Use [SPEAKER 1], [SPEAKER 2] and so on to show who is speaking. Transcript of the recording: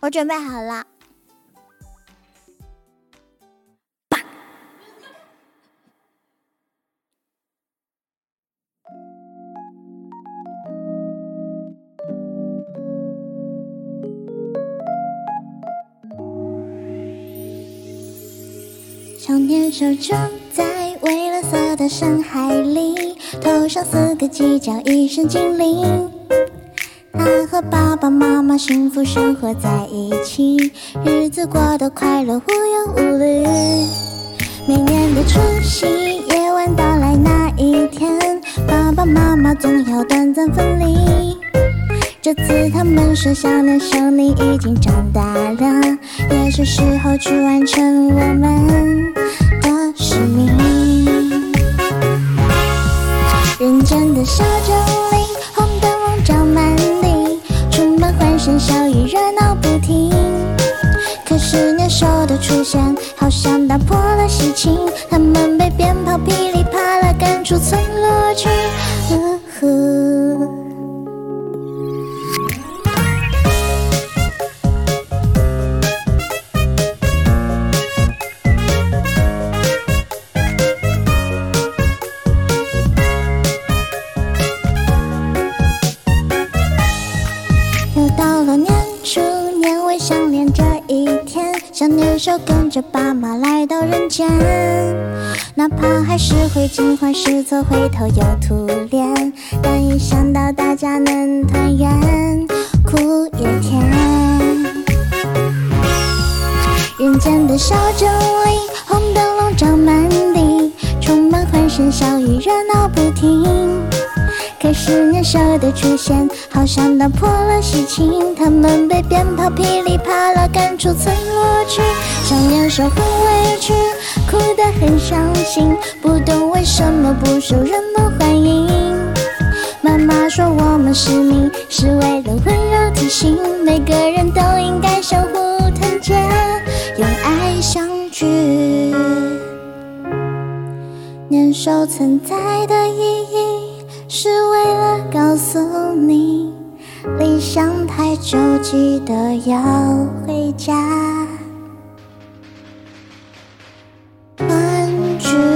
[SPEAKER 1] 我准备好了。少年手中在蔚蓝色的深海里，头上四个犄角，一身精灵。幸福生活在一起，日子过得快乐无忧无虑。每年的除夕夜晚到来那一天，爸爸妈妈总要短暂分离。这次他们说，小年少你已经长大了，也是时候去完成我们的使命。认真的小镇小雨，热闹不停。可是年兽的出现，好像打破了喜庆，他们被鞭炮噼里啪啦赶出村落去。天，小年兽跟着爸妈来到人间，哪怕还是会惊慌失措，回头又吐脸，但一想到大家能团圆，苦也甜。人间的小镇里，红灯笼照满地，充满欢声笑语，热闹不停。是年少的出现，好像打破了喜庆，他们被鞭炮噼里啪啦赶出村落去。小年兽很委屈，哭得很伤心，不懂为什么不受人们欢迎。妈妈说我们使命是为了温柔提醒，每个人都应该相互团结，用爱相聚。年少存在的意义，是为了告诉你，离乡太久，记得要回家。关注。